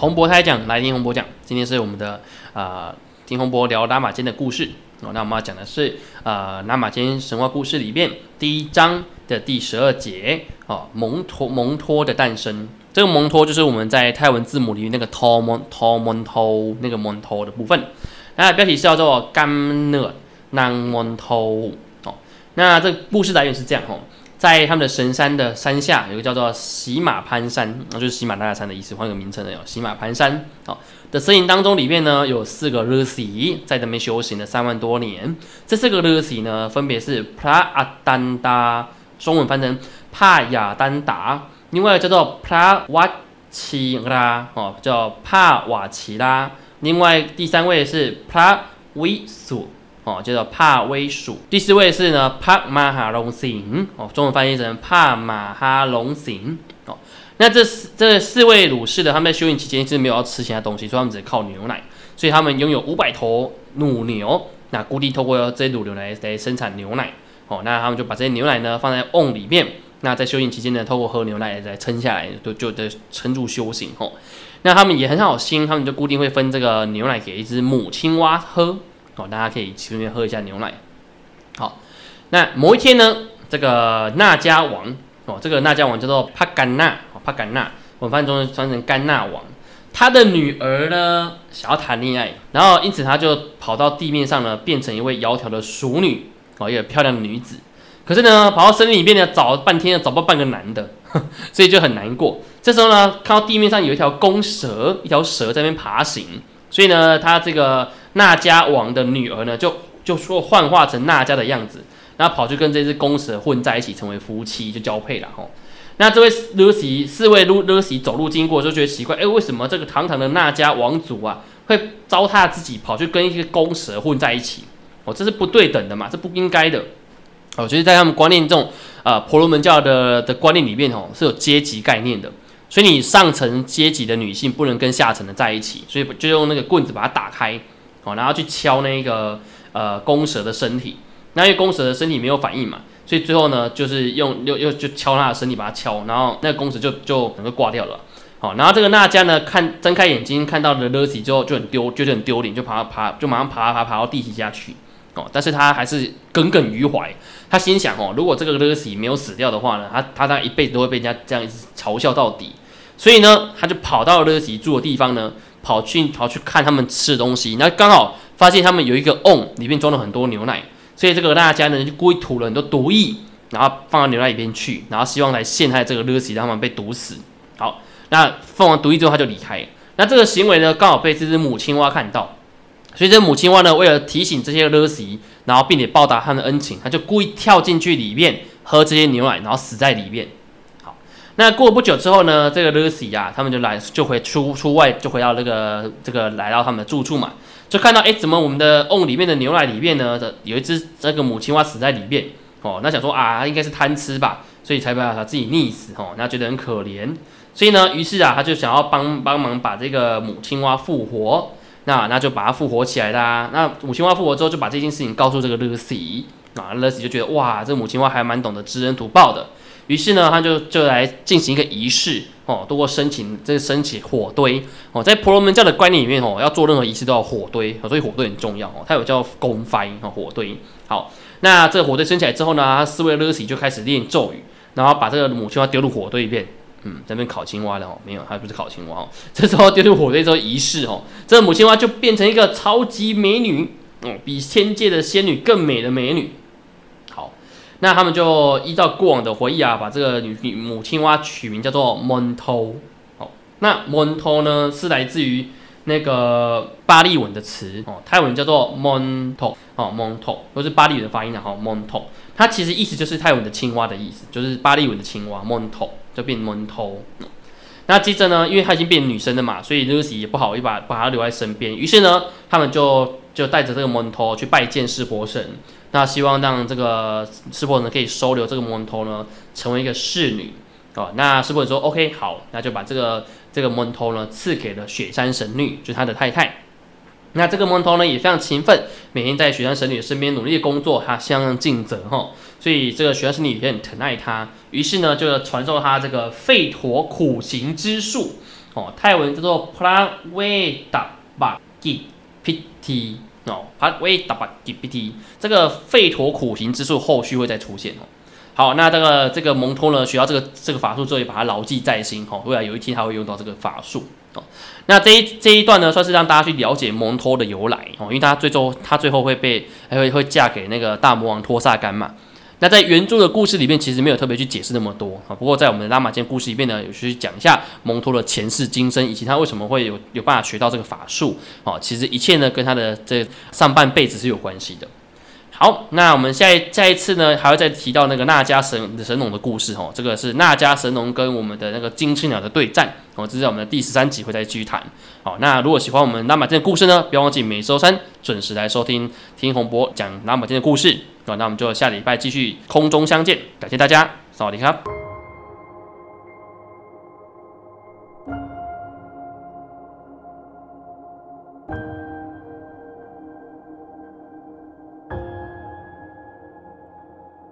洪博开讲，来听洪博讲。今天是我们的呃，听洪博聊拉玛间的故事哦。那我们要讲的是呃，拉玛间神话故事里面第一章的第十二节哦，蒙托蒙托的诞生。这个蒙托就是我们在泰文字母里面那个托蒙托蒙托那个蒙托的部分。那标题是叫做甘讷南蒙托哦。那这个故事来源是这样哦。在他们的神山的山下，有个叫做喜马攀山，那就是喜马拉雅山的意思，换个名称的有喜马攀山。好，的森林当中里面呢，有四个 r 西在那边修行了三万多年。这四个 r 西呢，分别是帕阿丹达，中文翻成帕亚丹达，另外叫做帕瓦奇拉，哦，叫帕瓦奇拉。另外第三位是帕维苏。哦，叫做帕威鼠。第四位是呢，帕马哈龙行。哦，中文翻译成帕马哈龙行。哦，那这四这四位鲁士的，他们在修行期间是没有要吃其他东西，所以他们只靠牛奶。所以他们拥有五百头乳牛，那固定透过这些乳牛来来生产牛奶。哦，那他们就把这些牛奶呢放在瓮里面。那在修行期间呢，透过喝牛奶来撑下来，就就得撑住修行。哦，那他们也很好心，他们就固定会分这个牛奶给一只母青蛙喝。哦，大家可以顺便喝一下牛奶。好，那某一天呢，这个纳迦王哦，这个纳迦王叫做帕甘纳哦，帕甘纳，我们翻译中翻成甘纳王。他的女儿呢，想要谈恋爱，然后因此他就跑到地面上呢，变成一位窈窕的淑女哦，一个漂亮的女子。可是呢，跑到森林里面呢，找半天找不到半个男的，所以就很难过。这时候呢，看到地面上有一条公蛇，一条蛇在那边爬行，所以呢，他这个。那迦王的女儿呢，就就说幻化成那迦的样子，然后跑去跟这只公蛇混在一起，成为夫妻，就交配了吼。那这位勒西四位勒勒西走路经过，就觉得奇怪，哎，为什么这个堂堂的那迦王族啊，会糟蹋自己，跑去跟一个公蛇混在一起？哦，这是不对等的嘛，这不应该的。哦，就是在他们观念这种呃婆罗门教的的观念里面，哦，是有阶级概念的，所以你上层阶级的女性不能跟下层的在一起，所以就用那个棍子把它打开。哦，然后去敲那个呃公蛇的身体，那因为公蛇的身体没有反应嘛，所以最后呢就是用又又就敲它的身体把它敲，然后那个公蛇就就整个挂掉了。好，然后这个娜迦呢看睁开眼睛看到了勒西之后就很丢，就是很丢脸，就爬爬就马上爬爬爬到地底下去。哦，但是他还是耿耿于怀，他心想哦，如果这个勒西没有死掉的话呢，他他他一辈子都会被人家这样嘲笑到底。所以呢，他就跑到勒西住的地方呢。跑去跑去看他们吃的东西，那刚好发现他们有一个瓮，里面装了很多牛奶，所以这个大家呢就故意吐了很多毒液，然后放到牛奶里边去，然后希望来陷害这个 Lucy，让他们被毒死。好，那放完毒液之后他就离开。那这个行为呢刚好被这只母青蛙看到，所以这母青蛙呢为了提醒这些 Lucy，，然后并且报答他的恩情，他就故意跳进去里面喝这些牛奶，然后死在里面。那过不久之后呢，这个 Lucy 呀，他们就来就回出出外就回到那个这个来到他们的住处嘛，就看到哎，怎么我们的瓮里面的牛奶里面呢，的有一只这个母青蛙死在里面哦，那想说啊，应该是贪吃吧，所以才把它自己溺死哦，那觉得很可怜，所以呢，于是啊，他就想要帮帮忙把这个母青蛙复活，那那就把它复活起来啦。那母青蛙复活之后，就把这件事情告诉这个 Lucy 啊，Lucy 就觉得哇，这母青蛙还蛮懂得知恩图报的。于是呢，他就就来进行一个仪式哦，通过申请这个升起火堆哦，在婆罗门教的观念里面哦，要做任何仪式都要火堆，所以火堆很重要哦。它有叫公幡哦，火堆。好，那这个火堆升起来之后呢，四位勒西就开始念咒语，然后把这个母青蛙丢入火堆里面。嗯，在那边烤青蛙的哦，没有，还不是烤青蛙哦。这时候丢入火堆之后仪式哦，这个母青蛙就变成一个超级美女哦，比天界的仙女更美的美女。那他们就依照过往的回忆啊，把这个女女母青蛙取名叫做 m o n t o 哦，那 m o n t o 呢是来自于那个巴利文的词哦，泰文叫做 m o n t o 哦 m o n t o 都是巴利文的发音的哈，蒙头。它其实意思就是泰文的青蛙的意思，就是巴利文的青蛙 m o n t o 就变 m o n t o。那接着呢，因为她已经变女生了嘛，所以 Lucy 也不好意把把她留在身边，于是呢，他们就就带着这个蒙头去拜见湿婆神。那希望让这个师婆呢可以收留这个蒙头呢，成为一个侍女哦。那师婆说 OK 好，那就把这个这个蒙头呢赐给了雪山神女，就是他的太太。那这个蒙头呢也非常勤奋，每天在雪山神女身边努力工作，他相当尽责哈。所以这个雪山神女也很疼爱他，于是呢就传授他这个吠陀苦行之术哦，泰文叫做 Praveda-bhakti-piti 哦 p r a v e d a b a g i p i t 这个吠陀苦行之术后续会再出现哦。好，那这个这个蒙托呢，学到这个这个法术之后，也把它牢记在心哈。未来有一天他会用到这个法术哦。那这一这一段呢，算是让大家去了解蒙托的由来哦，因为他最终他最后会被还会会嫁给那个大魔王托萨干嘛。那在原著的故事里面，其实没有特别去解释那么多啊。不过在我们的拉玛坚故事里面呢，有去讲一下蒙托的前世今生，以及他为什么会有有办法学到这个法术哦。其实一切呢，跟他的这上半辈子是有关系的。好，那我们下下一次呢，还会再提到那个娜迦神神龙的故事哦。这个是娜迦神龙跟我们的那个金翅鸟的对战哦，这是我们的第十三集会再继续谈。好，那如果喜欢我们拉玛天的故事呢，不要忘记每周三准时来收听听洪博讲拉玛天的故事。那那我们就下礼拜继续空中相见，感谢大家，散会离开。